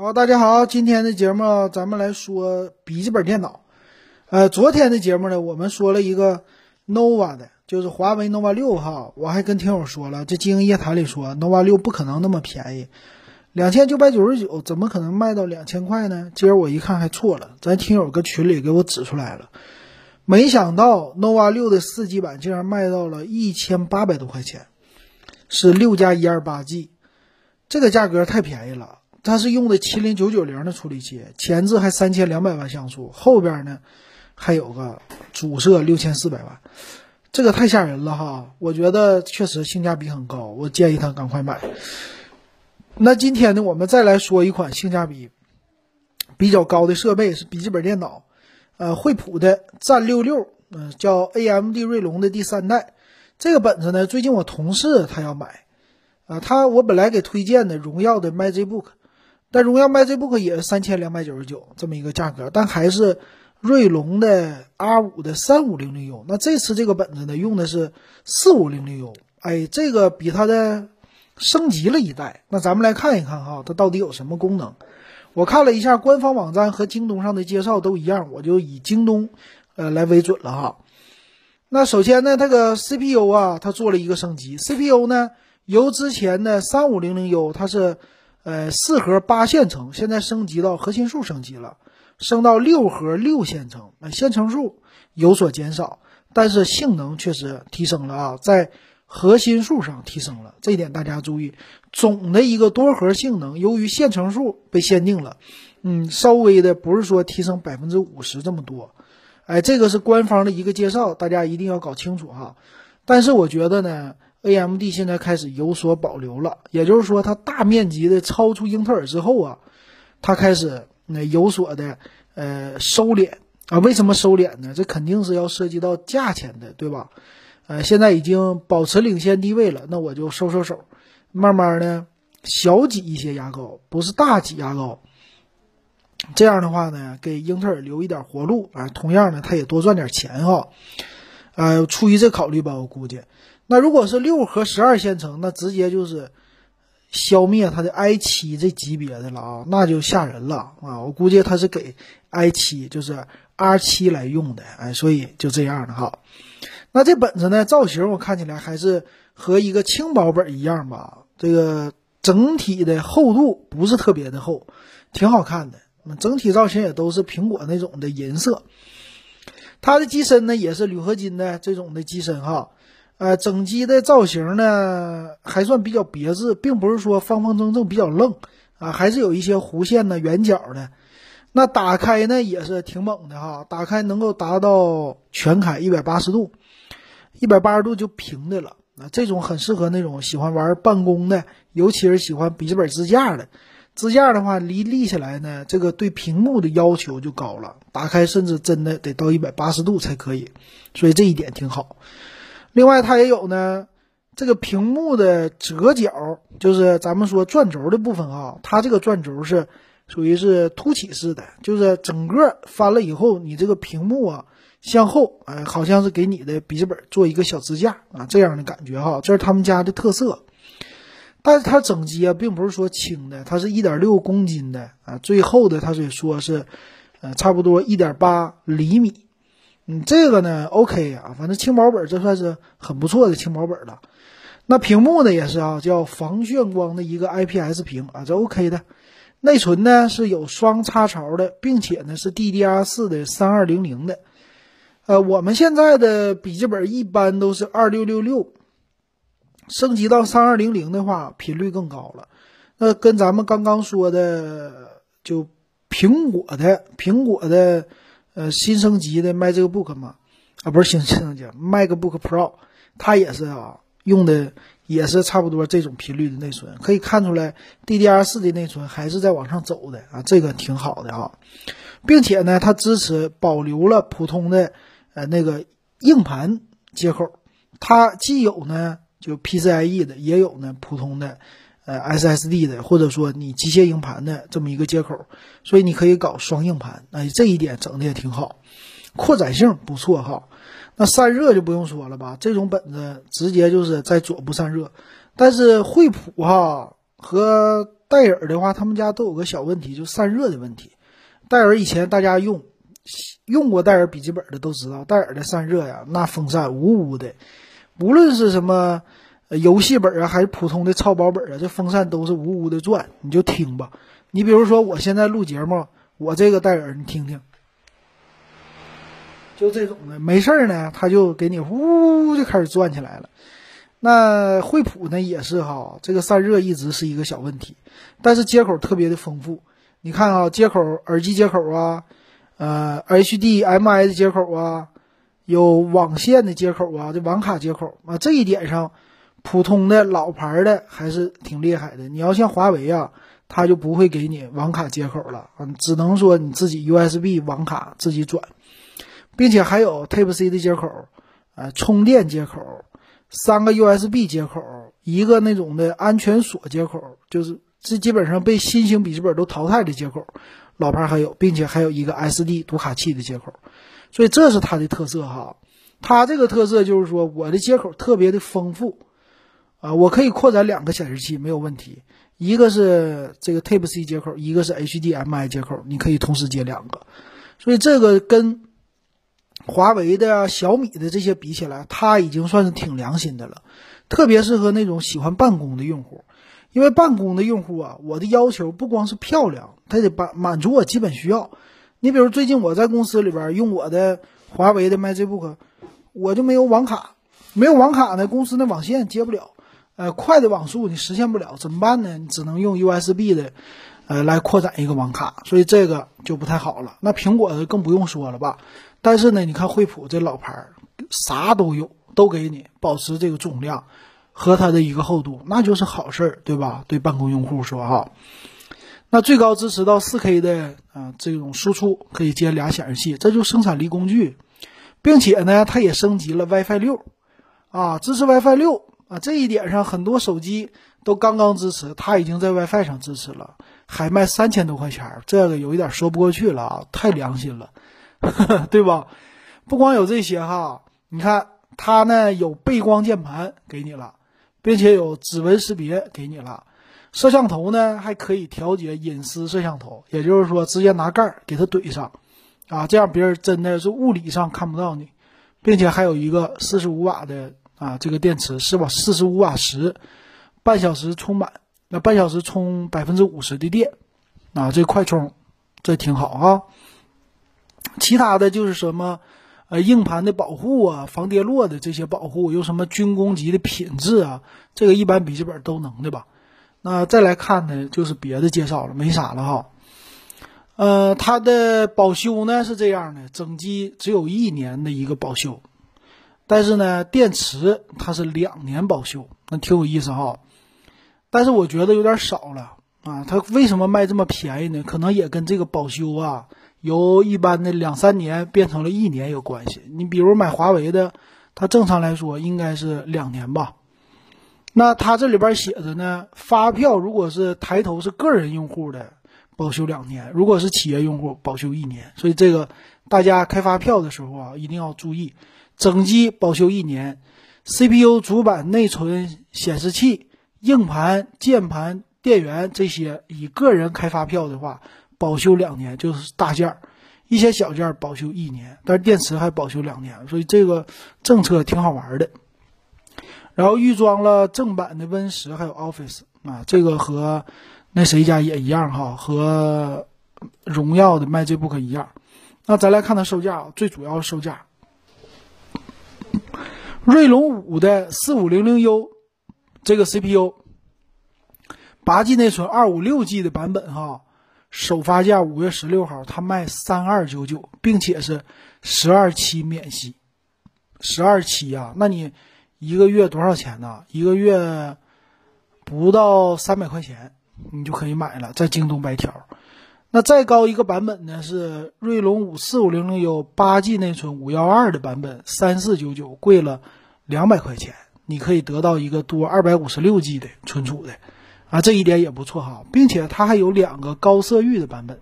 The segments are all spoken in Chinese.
好，大家好，今天的节目咱们来说笔记本电脑。呃，昨天的节目呢，我们说了一个 nova 的，就是华为 nova 六哈。我还跟听友说了，这经营夜谈里说 nova 六不可能那么便宜，两千九百九十九怎么可能卖到两千块呢？今儿我一看还错了，咱听友搁群里给我指出来了。没想到 nova 六的四 G 版竟然卖到了一千八百多块钱，是六加一二八 G，这个价格太便宜了。它是用的麒麟九九零的处理器，前置还三千两百万像素，后边呢还有个主摄六千四百万，这个太吓人了哈！我觉得确实性价比很高，我建议他赶快买。那今天呢，我们再来说一款性价比比较高的设备，是笔记本电脑，呃，惠普的战六六，嗯，叫 AMD 锐龙的第三代。这个本子呢，最近我同事他要买，啊，他我本来给推荐的荣耀的 MagicBook。但荣耀 MagicBook 也是三千两百九十九这么一个价格，但还是锐龙的 R 五的三五零零 U。那这次这个本子呢，用的是四五零零 U，哎，这个比它的升级了一代。那咱们来看一看哈，它到底有什么功能？我看了一下官方网站和京东上的介绍都一样，我就以京东呃来为准了哈。那首先呢，这个 CPU 啊，它做了一个升级，CPU 呢由之前的三五零零 U 它是。呃，四核八线程，现在升级到核心数升级了，升到六核六线程，那线程数有所减少，但是性能确实提升了啊，在核心数上提升了，这一点大家注意。总的一个多核性能，由于线程数被限定了，嗯，稍微的不是说提升百分之五十这么多，哎，这个是官方的一个介绍，大家一定要搞清楚哈。但是我觉得呢。A.M.D 现在开始有所保留了，也就是说，它大面积的超出英特尔之后啊，它开始那有所的呃收敛啊。为什么收敛呢？这肯定是要涉及到价钱的，对吧？呃，现在已经保持领先地位了，那我就收收手，慢慢的小挤一些牙膏，不是大挤牙膏。这样的话呢，给英特尔留一点活路啊。同样呢，它也多赚点钱哈。呃，出于这考虑吧，我估计。那如果是六核十二线程，那直接就是消灭它的 i 七这级别的了啊，那就吓人了啊！我估计它是给 i 七，就是 R 七来用的，哎，所以就这样的哈。那这本子呢，造型我看起来还是和一个轻薄本一样吧，这个整体的厚度不是特别的厚，挺好看的。整体造型也都是苹果那种的银色，它的机身呢也是铝合金的这种的机身哈。呃，整机的造型呢还算比较别致，并不是说方方正正比较愣啊，还是有一些弧线呢、圆角的。那打开呢也是挺猛的哈，打开能够达到全开一百八十度，一百八十度就平的了啊。这种很适合那种喜欢玩办公的，尤其是喜欢笔记本支架的。支架的话，离立起来呢，这个对屏幕的要求就高了，打开甚至真的得到一百八十度才可以，所以这一点挺好。另外，它也有呢，这个屏幕的折角，就是咱们说转轴的部分啊，它这个转轴是属于是凸起式的，就是整个翻了以后，你这个屏幕啊向后，哎，好像是给你的笔记本做一个小支架啊，这样的感觉哈，这是他们家的特色。但是它整机啊，并不是说轻的，它是一点六公斤的啊，最厚的它是说是，呃，差不多一点八厘米。嗯，这个呢，OK 啊，反正轻薄本这算是很不错的轻薄本了。那屏幕呢也是啊，叫防眩光的一个 IPS 屏啊，这 OK 的。内存呢是有双插槽的，并且呢是 DDR4 的三二零零的。呃，我们现在的笔记本一般都是二六六六，升级到三二零零的话频率更高了。那跟咱们刚刚说的，就苹果的苹果的。呃，新升级的 MacBook 嘛，啊，不是新升级，MacBook Pro，它也是啊，用的也是差不多这种频率的内存，可以看出来 DDR4 的内存还是在往上走的啊，这个挺好的哈，并且呢，它支持保留了普通的呃那个硬盘接口，它既有呢就 PCIe 的，也有呢普通的。呃，SSD 的，或者说你机械硬盘的这么一个接口，所以你可以搞双硬盘，哎，这一点整的也挺好，扩展性不错哈。那散热就不用说了吧，这种本子直接就是在左部散热。但是惠普哈和戴尔的话，他们家都有个小问题，就散热的问题。戴尔以前大家用用过戴尔笔记本的都知道，戴尔的散热呀，那风扇呜呜的，无论是什么游戏本啊，还是普通的超薄本啊，这风扇都是呜呜的转。你就听吧，你比如说我现在录节目，我这个戴尔，你听听，就这种的，没事儿呢，它就给你呜就开始转起来了。那惠普呢也是哈，这个散热一直是一个小问题，但是接口特别的丰富。你看啊，接口耳机接口啊，呃，HDMI 的接口啊，有网线的接口啊，这网卡接口啊，这一点上，普通的老牌的还是挺厉害的。你要像华为啊，它就不会给你网卡接口了啊，只能说你自己 USB 网卡自己转，并且还有 Type C 的接口，呃，充电接口，三个 USB 接口，一个那种的安全锁接口，就是。这基本上被新型笔记本都淘汰的接口，老牌还有，并且还有一个 SD 读卡器的接口，所以这是它的特色哈。它这个特色就是说，我的接口特别的丰富啊，我可以扩展两个显示器没有问题，一个是这个 Type C 接口，一个是 HDMI 接口，你可以同时接两个。所以这个跟华为的、小米的这些比起来，它已经算是挺良心的了，特别适合那种喜欢办公的用户。因为办公的用户啊，我的要求不光是漂亮，他得满满足我基本需要。你比如最近我在公司里边用我的华为的 MagicBook，我就没有网卡，没有网卡呢，公司那网线接不了，呃，快的网速你实现不了，怎么办呢？你只能用 USB 的，呃，来扩展一个网卡，所以这个就不太好了。那苹果的更不用说了吧？但是呢，你看惠普这老牌，啥都有，都给你保持这个重量。和它的一个厚度，那就是好事儿，对吧？对办公用户说哈，那最高支持到 4K 的啊这种输出，可以接俩显示器，这就生产力工具，并且呢，它也升级了 WiFi 六，啊，支持 WiFi 六啊，这一点上很多手机都刚刚支持，它已经在 WiFi 上支持了，还卖三千多块钱，这个有一点说不过去了啊，太良心了，对吧？不光有这些哈，你看它呢有背光键盘给你了。并且有指纹识别给你了，摄像头呢还可以调节隐私摄像头，也就是说直接拿盖儿给它怼上，啊，这样别人真的是物理上看不到你，并且还有一个四十五瓦的啊这个电池是吧？四十五瓦时，半小时充满，那半小时充百分之五十的电，啊，这快充，这挺好啊。其他的就是什么？呃，硬盘的保护啊，防跌落的这些保护，有什么军工级的品质啊？这个一般笔记本都能的吧？那再来看呢，就是别的介绍了，没啥了哈。呃，它的保修呢是这样的，整机只有一年的一个保修，但是呢，电池它是两年保修，那挺有意思哈。但是我觉得有点少了啊，它为什么卖这么便宜呢？可能也跟这个保修啊。由一般的两三年变成了一年有关系。你比如买华为的，它正常来说应该是两年吧。那它这里边写着呢，发票如果是抬头是个人用户的，保修两年；如果是企业用户，保修一年。所以这个大家开发票的时候啊，一定要注意，整机保修一年，CPU、主板、内存、显示器、硬盘、键盘、电源这些，以个人开发票的话。保修两年就是大件儿，一些小件儿保修一年，但是电池还保修两年，所以这个政策挺好玩的。然后预装了正版的 Win 十还有 Office 啊，这个和那谁家也一样哈，和荣耀的 MacBook 一样。那咱来看它售价，最主要售价，锐龙五的四五零零 U 这个 CPU，八 G 内存，二五六 G 的版本哈。首发价五月十六号，它卖三二九九，并且是十二期免息，十二期呀，那你一个月多少钱呢？一个月不到三百块钱，你就可以买了，在京东白条。那再高一个版本呢，是锐龙五四五零零 U 八 G 内存五幺二的版本，三四九九，贵了两百块钱，你可以得到一个多二百五十六 G 的存储的。啊，这一点也不错哈，并且它还有两个高色域的版本，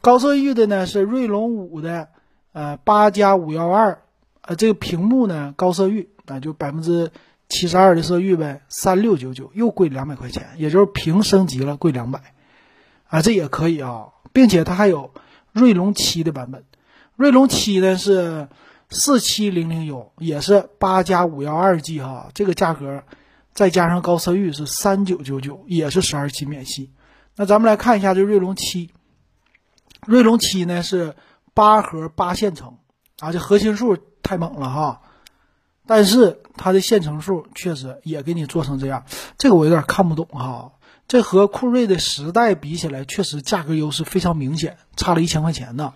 高色域的呢是锐龙五的，呃八加五幺二，呃这个屏幕呢高色域啊就百分之七十二的色域呗，三六九九，又贵两百块钱，也就是屏升级了，贵两百，啊，这也可以啊，并且它还有锐龙七的版本，锐龙七呢是四七零零 U，也是八加五幺二 G 哈，这个价格再加上高色域是三九九九，也是十二期免息。那咱们来看一下这锐龙七，锐龙七呢是八核八线程啊，这核心数太猛了哈，但是它的线程数确实也给你做成这样，这个我有点看不懂哈。这和酷睿的十代比起来，确实价格优势非常明显，差了一千块钱呢。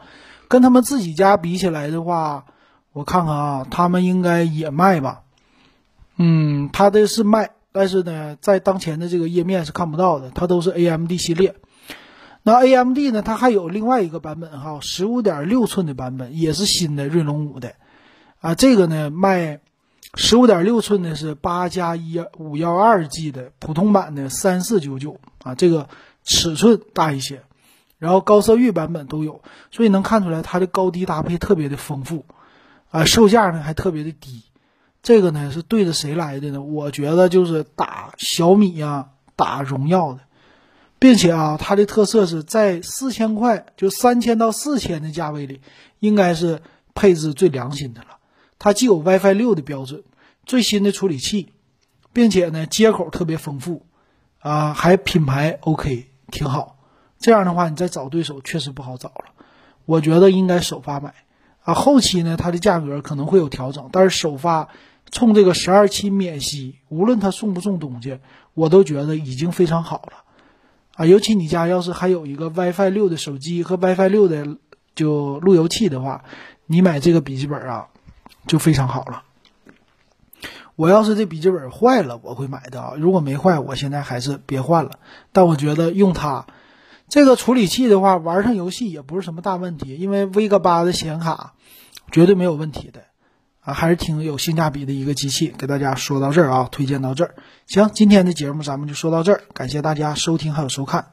跟他们自己家比起来的话，我看看啊，他们应该也卖吧？嗯，他的是卖。但是呢，在当前的这个页面是看不到的，它都是 AMD 系列。那 AMD 呢，它还有另外一个版本哈，十五点六寸的版本，也是新的锐龙五的。啊，这个呢卖十五点六寸的是八加一五幺二 G 的普通版的三四九九啊，这个尺寸大一些，然后高色域版本都有，所以能看出来它的高低搭配特别的丰富，啊，售价呢还特别的低。这个呢是对着谁来的呢？我觉得就是打小米呀，打荣耀的，并且啊，它的特色是在四千块，就三千到四千的价位里，应该是配置最良心的了。它既有 WiFi 六的标准，最新的处理器，并且呢接口特别丰富，啊，还品牌 OK，挺好。这样的话，你再找对手确实不好找了。我觉得应该首发买，啊，后期呢它的价格可能会有调整，但是首发。冲这个十二期免息，无论它送不送东西，我都觉得已经非常好了，啊，尤其你家要是还有一个 WiFi 六的手机和 WiFi 六的就路由器的话，你买这个笔记本啊，就非常好了。我要是这笔记本坏了，我会买的啊，如果没坏，我现在还是别换了。但我觉得用它这个处理器的话，玩上游戏也不是什么大问题，因为 Vega 八的显卡绝对没有问题的。啊，还是挺有性价比的一个机器，给大家说到这儿啊，推荐到这儿。行，今天的节目咱们就说到这儿，感谢大家收听还有收看。